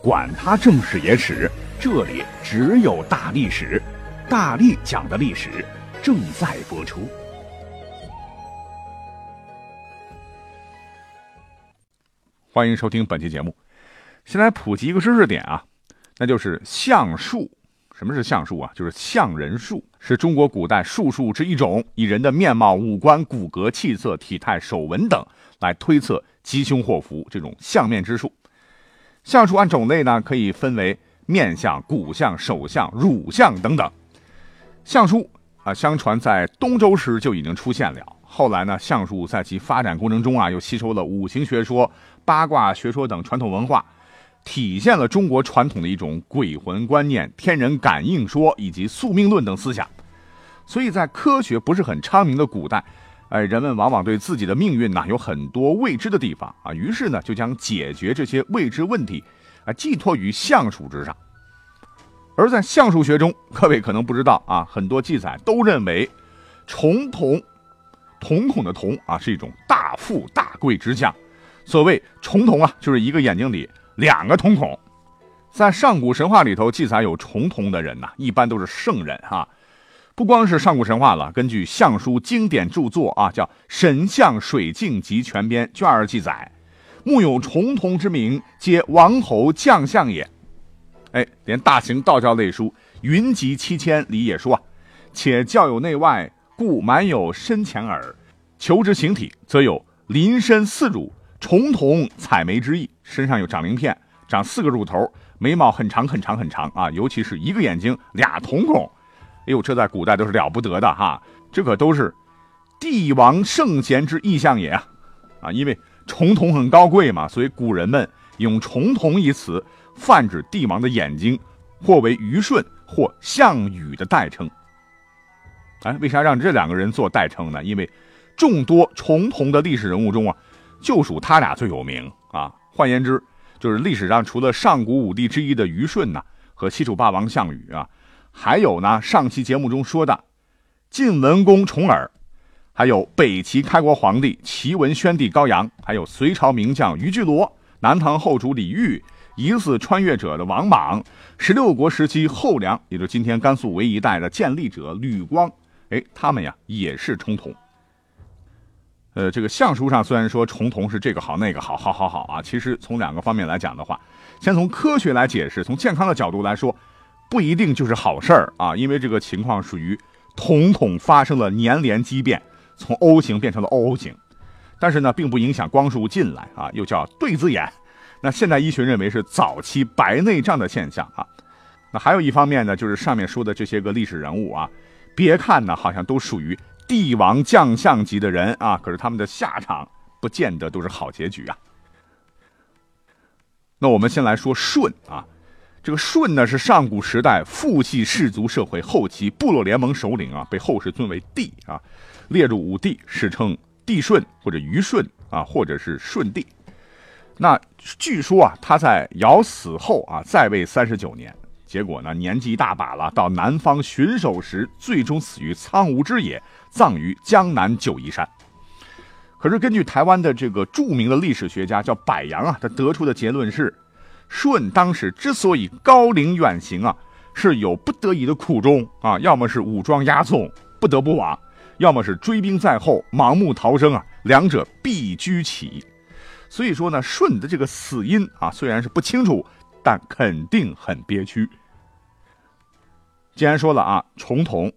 管他正史野史。这里只有大历史，大力讲的历史正在播出。欢迎收听本期节目。先来普及一个知识点啊，那就是相术。什么是相术啊？就是相人术，是中国古代术数之一种，以人的面貌、五官、骨骼、气色、体态、手纹等来推测吉凶祸福这种相面之术。相术按种类呢，可以分为。面相、骨相、手相、乳相等等，相术啊，相传在东周时就已经出现了。后来呢，相术在其发展过程中啊，又吸收了五行学说、八卦学说等传统文化，体现了中国传统的一种鬼魂观念、天人感应说以及宿命论等思想。所以在科学不是很昌明的古代，哎，人们往往对自己的命运呢有很多未知的地方啊，于是呢，就将解决这些未知问题。啊，寄托于相术之上，而在相术学中，各位可能不知道啊，很多记载都认为，重瞳，瞳孔的瞳啊，是一种大富大贵之相。所谓重瞳啊，就是一个眼睛里两个瞳孔。在上古神话里头记载有重瞳的人呐，一般都是圣人哈。不光是上古神话了，根据相书经典著作啊，叫《神相水镜集全编》卷二记载。木有重瞳之名，皆王侯将相也。哎，连大型道教类书《云集七千》里也说啊，且教有内外，故满有深浅耳。求之形体，则有鳞身四乳，重瞳彩眉之意。身上有长鳞片，长四个乳头，眉毛很长很长很长啊，尤其是一个眼睛俩瞳孔。哎呦，这在古代都是了不得的哈，这可都是帝王圣贤之意象也啊啊，因为。重瞳很高贵嘛，所以古人们用“重瞳”一词泛指帝王的眼睛，或为虞舜或项羽的代称。哎，为啥让这两个人做代称呢？因为众多重瞳的历史人物中啊，就属他俩最有名啊。换言之，就是历史上除了上古五帝之一的虞舜呐和西楚霸王项羽啊，还有呢上期节目中说的晋文公重耳。还有北齐开国皇帝齐文宣帝高阳，还有隋朝名将于巨罗、南唐后主李煜、疑似穿越者的王莽、十六国时期后梁，也就是今天甘肃唯一带的建立者吕光，哎，他们呀也是重瞳。呃，这个相书上虽然说重瞳是这个好那个好，好好好啊，其实从两个方面来讲的话，先从科学来解释，从健康的角度来说，不一定就是好事儿啊，因为这个情况属于瞳孔发生了粘连畸变。从 O 型变成了 OO 型，但是呢，并不影响光束进来啊，又叫对子眼。那现代医学认为是早期白内障的现象啊。那还有一方面呢，就是上面说的这些个历史人物啊，别看呢好像都属于帝王将相级的人啊，可是他们的下场不见得都是好结局啊。那我们先来说舜啊，这个舜呢是上古时代父系氏族社会后期部落联盟首领啊，被后世尊为帝啊。列入五帝，史称帝舜或者虞舜啊，或者是舜帝。那据说啊，他在尧死后啊，在位三十九年，结果呢，年纪一大把了，到南方巡守时，最终死于苍梧之野，葬于江南九嶷山。可是根据台湾的这个著名的历史学家叫柏杨啊，他得出的结论是，舜当时之所以高陵远行啊，是有不得已的苦衷啊，要么是武装押送，不得不往。要么是追兵在后，盲目逃生啊，两者必居其。所以说呢，舜的这个死因啊，虽然是不清楚，但肯定很憋屈。既然说了啊，重瞳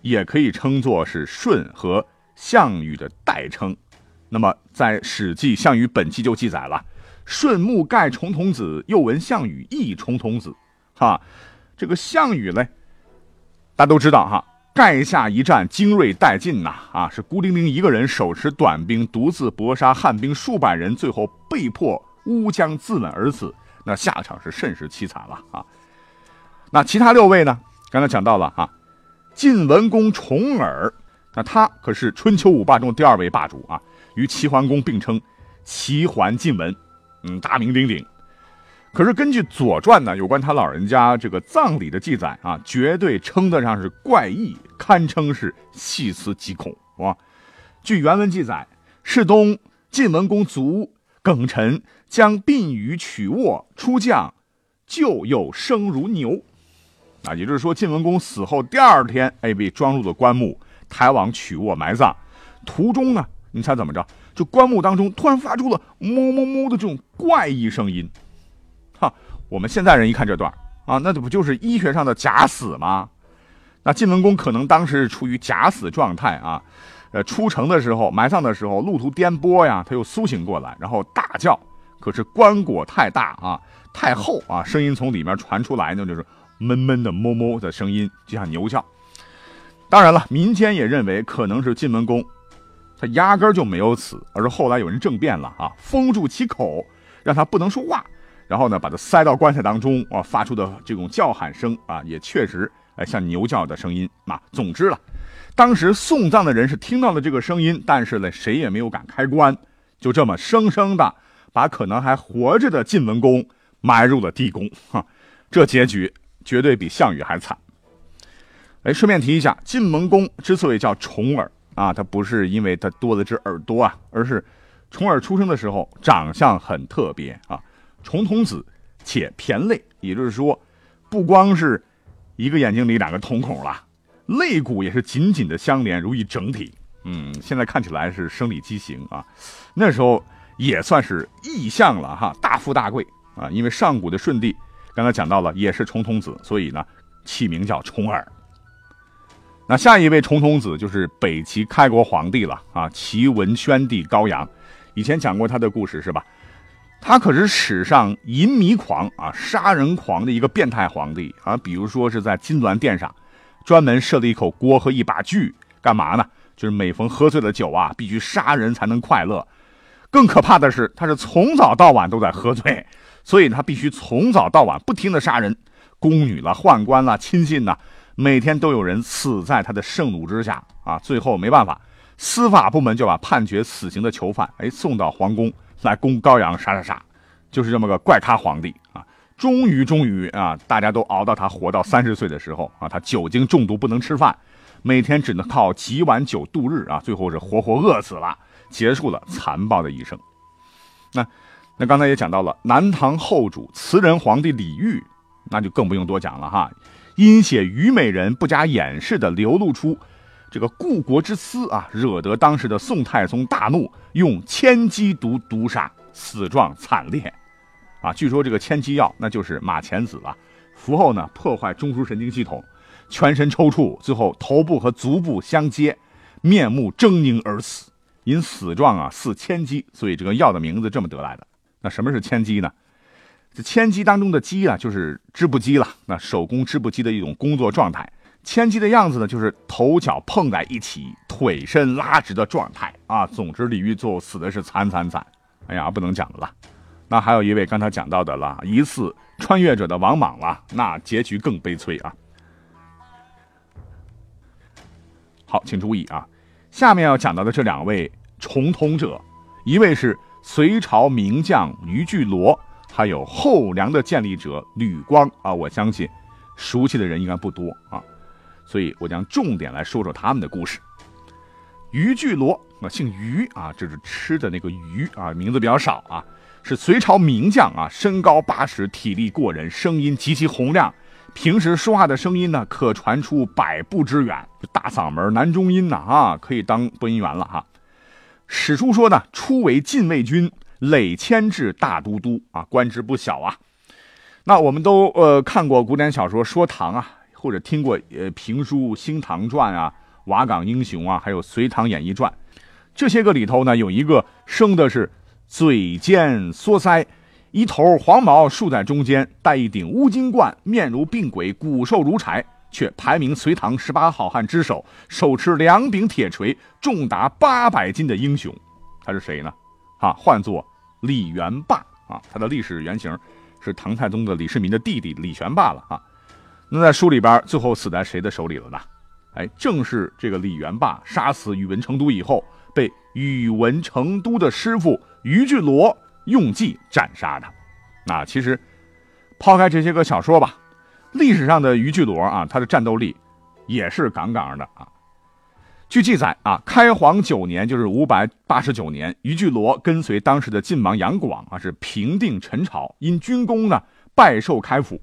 也可以称作是舜和项羽的代称。那么在《史记·项羽本纪》就记载了：“舜目盖重瞳子，又闻项羽亦重瞳子。”哈，这个项羽嘞，大家都知道哈。垓下一战，精锐殆尽呐！啊，是孤零零一个人手持短兵，独自搏杀汉兵数百人，最后被迫乌江自刎而死。那下场是甚是凄惨了啊！那其他六位呢？刚才讲到了啊，晋文公重耳，那他可是春秋五霸中第二位霸主啊，与齐桓公并称齐桓晋文，嗯，大名鼎鼎。可是根据《左传》呢，有关他老人家这个葬礼的记载啊，绝对称得上是怪异，堪称是细思极恐啊。据原文记载，世东晋文公卒，耿臣将宾羽取卧出将，就又生如牛。啊，也就是说，晋文公死后第二天，哎，被装入了棺木，抬往曲沃埋葬。途中呢，你猜怎么着？就棺木当中突然发出了“哞哞哞”的这种怪异声音。哈，我们现在人一看这段啊，那这不就是医学上的假死吗？那晋文公可能当时是处于假死状态啊，呃，出城的时候、埋葬的时候，路途颠簸呀，他又苏醒过来，然后大叫。可是棺椁太大啊，太厚啊，声音从里面传出来呢，就是闷闷的哞哞的声音，就像牛叫。当然了，民间也认为可能是晋文公，他压根就没有死，而是后来有人政变了啊，封住其口，让他不能说话。然后呢，把他塞到棺材当中啊，发出的这种叫喊声啊，也确实哎像牛叫的声音啊。总之了，当时送葬的人是听到了这个声音，但是呢，谁也没有敢开棺，就这么生生的把可能还活着的晋文公埋入了地宫。哈，这结局绝对比项羽还惨。哎，顺便提一下，晋文公之所以叫重耳啊，他不是因为他多了只耳朵啊，而是重耳出生的时候长相很特别啊。重瞳子，且骈泪，也就是说，不光是一个眼睛里两个瞳孔了，肋骨也是紧紧的相连，如一整体。嗯，现在看起来是生理畸形啊，那时候也算是异象了哈，大富大贵啊。因为上古的舜帝刚才讲到了，也是重瞳子，所以呢，起名叫重耳。那下一位重瞳子就是北齐开国皇帝了啊，齐文宣帝高阳。以前讲过他的故事是吧？他可是史上淫迷狂啊、杀人狂的一个变态皇帝啊！比如说是在金銮殿上，专门设了一口锅和一把锯，干嘛呢？就是每逢喝醉了酒啊，必须杀人才能快乐。更可怕的是，他是从早到晚都在喝醉，所以他必须从早到晚不停的杀人，宫女了、宦官了、亲信呐，每天都有人死在他的盛怒之下啊！最后没办法，司法部门就把判决死刑的囚犯哎送到皇宫。来供高阳，杀杀杀，就是这么个怪咖皇帝啊！终于，终于啊，大家都熬到他活到三十岁的时候啊，他酒精中毒不能吃饭，每天只能靠几碗酒度日啊，最后是活活饿死了，结束了残暴的一生。那，那刚才也讲到了南唐后主慈仁皇帝李煜，那就更不用多讲了哈，因写虞美人不加掩饰的流露出。这个故国之思啊，惹得当时的宋太宗大怒，用千机毒毒杀，死状惨烈，啊，据说这个千机药那就是马钱子啊，服后呢破坏中枢神经系统，全身抽搐，最后头部和足部相接，面目狰狞而死，因死状啊似千机，所以这个药的名字这么得来的。那什么是千机呢？这千机当中的机啊，就是织布机了，那手工织布机的一种工作状态。千机的样子呢，就是头脚碰在一起，腿身拉直的状态啊。总之，李煜最后死的是惨惨惨。哎呀，不能讲了。那还有一位刚才讲到的了，疑似穿越者的王莽了，那结局更悲催啊。好，请注意啊，下面要讲到的这两位重通者，一位是隋朝名将于巨罗，还有后梁的建立者吕光啊。我相信熟悉的人应该不多啊。所以我将重点来说说他们的故事。于巨罗啊，姓于啊，这是吃的那个鱼啊，名字比较少啊，是隋朝名将啊，身高八尺，体力过人，声音极其洪亮，平时说话的声音呢，可传出百步之远，大嗓门，男中音呐啊，可以当播音员了哈。史书说呢，初为禁卫军累迁至大都督啊，官职不小啊。那我们都呃看过古典小说说唐啊。或者听过呃评书《新唐传》啊，《瓦岗英雄》啊，还有《隋唐演义传》，这些个里头呢，有一个生的是嘴尖缩腮，一头黄毛竖在中间，戴一顶乌金冠，面如病鬼，骨瘦如柴，却排名隋唐十八好汉之首，手持两柄铁锤，重达八百斤的英雄，他是谁呢？啊，唤作李元霸啊，他的历史原型是唐太宗的李世民的弟弟李玄霸了啊。那在书里边，最后死在谁的手里了呢？哎，正是这个李元霸杀死宇文成都以后，被宇文成都的师傅于巨罗用计斩杀的。那其实，抛开这些个小说吧，历史上的于巨罗啊，他的战斗力也是杠杠的啊。据记载啊，开皇九年，就是五百八十九年，于巨罗跟随当时的晋王杨广啊，是平定陈朝，因军功呢，拜受开府。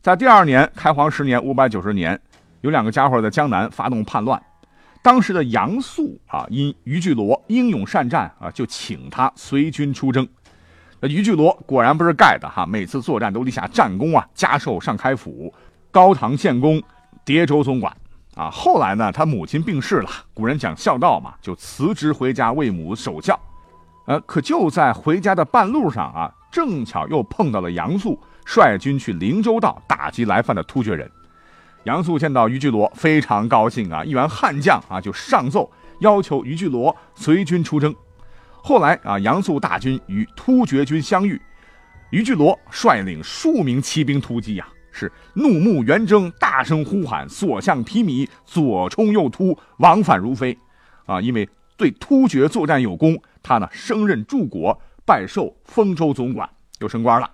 在第二年，开皇十年，五百九十年，有两个家伙在江南发动叛乱。当时的杨素啊，因于巨罗英勇善战啊，就请他随军出征。那于巨罗果然不是盖的哈，每次作战都立下战功啊，加授上开府、高唐县公、叠州总管啊。后来呢，他母亲病逝了，古人讲孝道嘛，就辞职回家为母守孝。呃，可就在回家的半路上啊，正巧又碰到了杨素。率军去灵州道打击来犯的突厥人，杨素见到于巨罗非常高兴啊，一员悍将啊就上奏要求于巨罗随军出征。后来啊，杨素大军与突厥军相遇，于巨罗率领数名骑兵突击呀，是怒目圆睁，大声呼喊，所向披靡，左冲右突，往返如飞啊！因为对突厥作战有功，他呢升任柱国，拜授丰州总管，又升官了。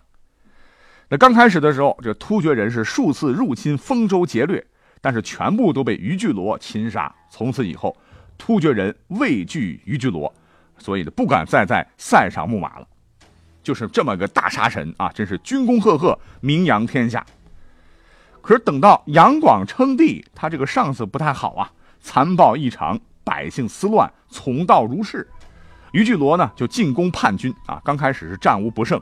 那刚开始的时候，这突厥人是数次入侵丰州劫掠，但是全部都被于巨罗擒杀。从此以后，突厥人畏惧于巨罗，所以呢不敢再在塞上牧马了。就是这么个大杀神啊，真是军功赫赫，名扬天下。可是等到杨广称帝，他这个上司不太好啊，残暴异常，百姓思乱，从道如是。于巨罗呢就进攻叛军啊，刚开始是战无不胜。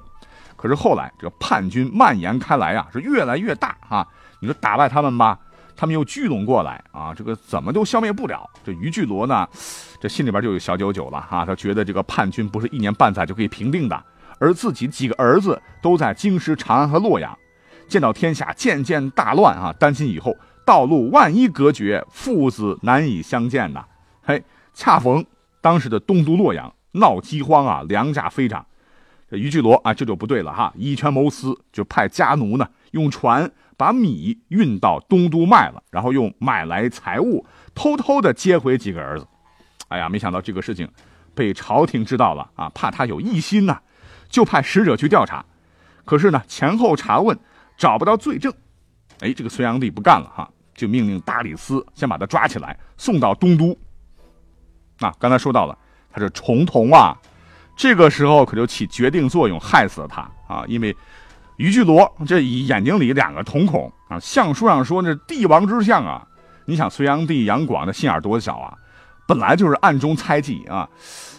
可是后来，这个叛军蔓延开来啊，是越来越大啊！你说打败他们吧，他们又聚拢过来啊，这个怎么都消灭不了。这于巨罗呢，这心里边就有小九九了哈，他觉得这个叛军不是一年半载就可以平定的，而自己几个儿子都在京师长安和洛阳，见到天下渐渐大乱啊，担心以后道路万一隔绝，父子难以相见呐。嘿，恰逢当时的东都洛阳闹饥荒啊，粮价飞涨。这于巨罗啊，这就不对了哈！以权谋私，就派家奴呢，用船把米运到东都卖了，然后用买来财物偷偷的接回几个儿子。哎呀，没想到这个事情被朝廷知道了啊，怕他有异心呐，就派使者去调查。可是呢，前后查问找不到罪证。哎，这个隋炀帝不干了哈，就命令大理寺先把他抓起来，送到东都。啊，刚才说到了，他是重瞳啊。这个时候可就起决定作用，害死了他啊！因为于巨罗这眼睛里两个瞳孔啊，相书上说那帝王之相啊。你想隋炀帝杨广的心眼多小啊，本来就是暗中猜忌啊，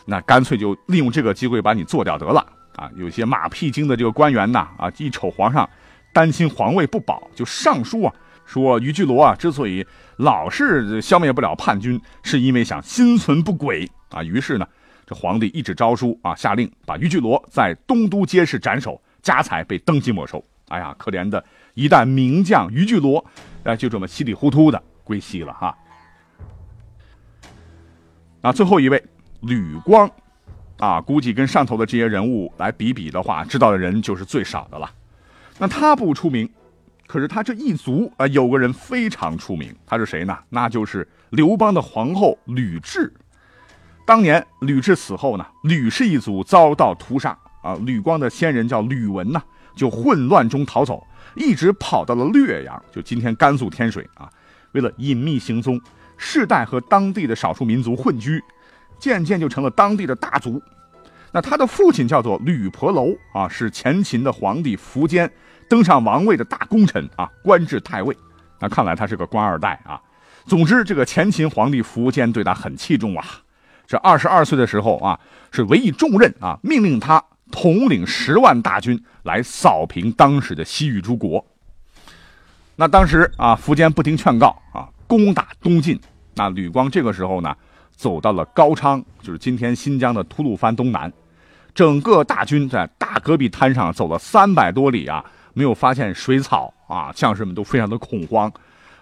那干脆就利用这个机会把你做掉得了啊！有些马屁精的这个官员呐啊，一瞅皇上担心皇位不保，就上书啊说于巨罗啊之所以老是消灭不了叛军，是因为想心存不轨啊。于是呢。这皇帝一纸诏书啊，下令把于巨罗在东都街市斩首，家财被登记没收。哎呀，可怜的一代名将于巨罗，哎，就这么稀里糊涂的归西了哈。啊，最后一位吕光，啊，估计跟上头的这些人物来比比的话，知道的人就是最少的了。那他不出名，可是他这一族啊，有个人非常出名，他是谁呢？那就是刘邦的皇后吕雉。当年吕雉死后呢，吕氏一族遭到屠杀啊。吕光的先人叫吕文呐，就混乱中逃走，一直跑到了略阳，就今天甘肃天水啊。为了隐秘行踪，世代和当地的少数民族混居，渐渐就成了当地的大族。那他的父亲叫做吕婆楼啊，是前秦的皇帝苻坚登上王位的大功臣啊，官至太尉。那看来他是个官二代啊。总之，这个前秦皇帝苻坚对他很器重啊。这二十二岁的时候啊，是委以重任啊，命令他统领十万大军来扫平当时的西域诸国。那当时啊，苻坚不听劝告啊，攻打东晋。那吕光这个时候呢，走到了高昌，就是今天新疆的吐鲁番东南。整个大军在大戈壁滩上走了三百多里啊，没有发现水草啊，将士们都非常的恐慌。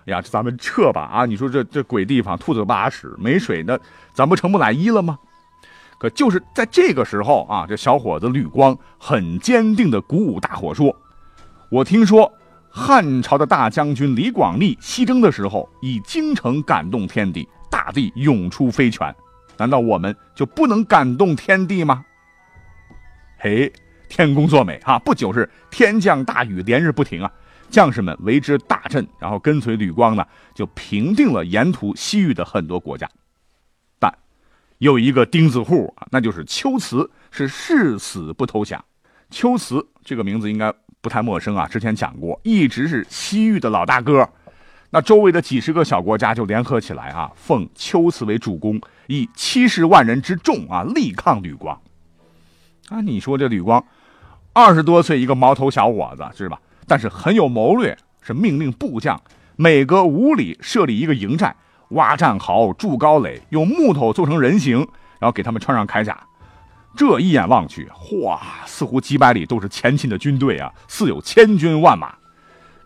哎呀，咱们撤吧！啊，你说这这鬼地方，兔子不拉屎，没水，那咱不成木乃伊了吗？可就是在这个时候啊，这小伙子吕光很坚定的鼓舞大伙说：“我听说汉朝的大将军李广利西征的时候，以京城感动天地，大地涌出飞泉。难道我们就不能感动天地吗？嘿，天公作美啊！不久是天降大雨，连日不停啊。将士们为之大振，然后跟随吕光呢，就平定了沿途西域的很多国家。但有一个钉子户啊，那就是龟兹，是誓死不投降。龟兹这个名字应该。不太陌生啊，之前讲过，一直是西域的老大哥。那周围的几十个小国家就联合起来啊，奉龟兹为主公，以七十万人之众啊，力抗吕光。啊，你说这吕光二十多岁一个毛头小伙子是吧？但是很有谋略，是命令部将每隔五里设立一个营寨，挖战壕、筑高垒，用木头做成人形，然后给他们穿上铠甲。这一眼望去，哇，似乎几百里都是前秦的军队啊，似有千军万马，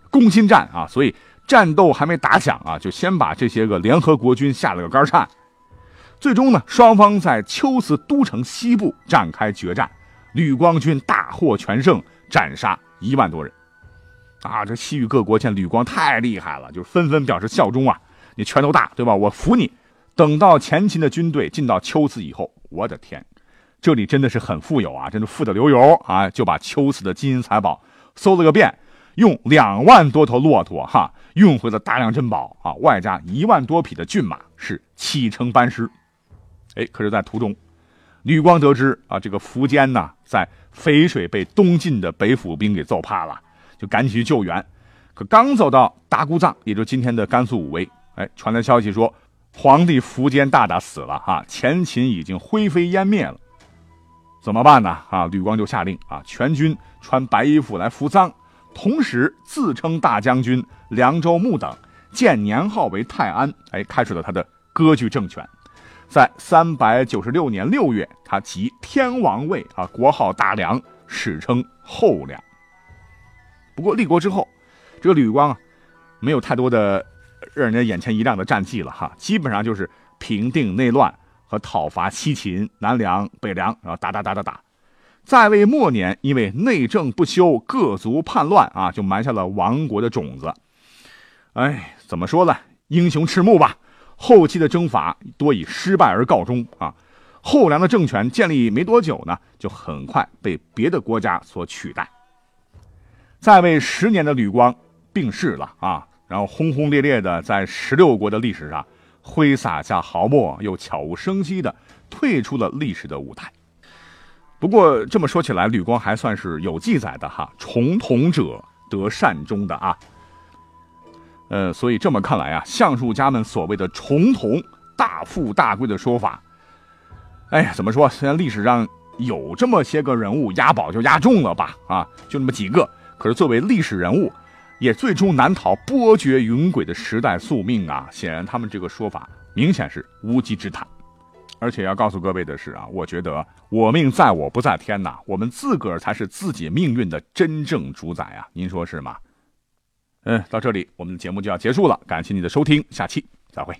攻心战啊！所以战斗还没打响啊，就先把这些个联合国军吓了个肝颤。最终呢，双方在龟兹都城西部展开决战，吕光军大获全胜，斩杀一万多人。啊，这西域各国见吕光太厉害了，就纷纷表示效忠啊！你拳头大，对吧？我服你。等到前秦的军队进到龟兹以后，我的天！这里真的是很富有啊，真的富得流油啊！就把龟兹的金银财宝搜了个遍，用两万多头骆驼哈运回了大量珍宝啊，外加一万多匹的骏马，是启程班师。哎，可是，在途中，吕光得知啊，这个苻坚呢，在淝水被东晋的北府兵给揍怕了，就赶紧去救援。可刚走到达姑藏，也就今天的甘肃武威，哎，传来消息说，皇帝苻坚大大死了哈，前秦已经灰飞烟灭了。怎么办呢？啊，吕光就下令啊，全军穿白衣服来扶丧，同时自称大将军凉州牧等，建年号为泰安，哎，开始了他的割据政权。在三百九十六年六月，他即天王位啊，国号大梁，史称后梁。不过立国之后，这个吕光啊，没有太多的让人家眼前一亮的战绩了哈，基本上就是平定内乱。和讨伐西秦、南梁、北梁，然后打打打打打，在位末年，因为内政不修，各族叛乱啊，就埋下了亡国的种子。哎，怎么说呢？英雄迟暮吧。后期的征伐多以失败而告终啊。后梁的政权建立没多久呢，就很快被别的国家所取代。在位十年的吕光病逝了啊，然后轰轰烈烈的在十六国的历史上。挥洒下毫墨，又悄无声息的退出了历史的舞台。不过这么说起来，吕光还算是有记载的哈，重瞳者得善终的啊。呃，所以这么看来啊，相术家们所谓的重瞳大富大贵的说法，哎呀，怎么说？虽然历史上有这么些个人物押宝就押中了吧，啊，就那么几个，可是作为历史人物。也最终难逃波谲云诡的时代宿命啊！显然，他们这个说法明显是无稽之谈。而且要告诉各位的是啊，我觉得我命在我不在天呐，我们自个儿才是自己命运的真正主宰啊！您说是吗？嗯，到这里我们的节目就要结束了，感谢你的收听，下期再会。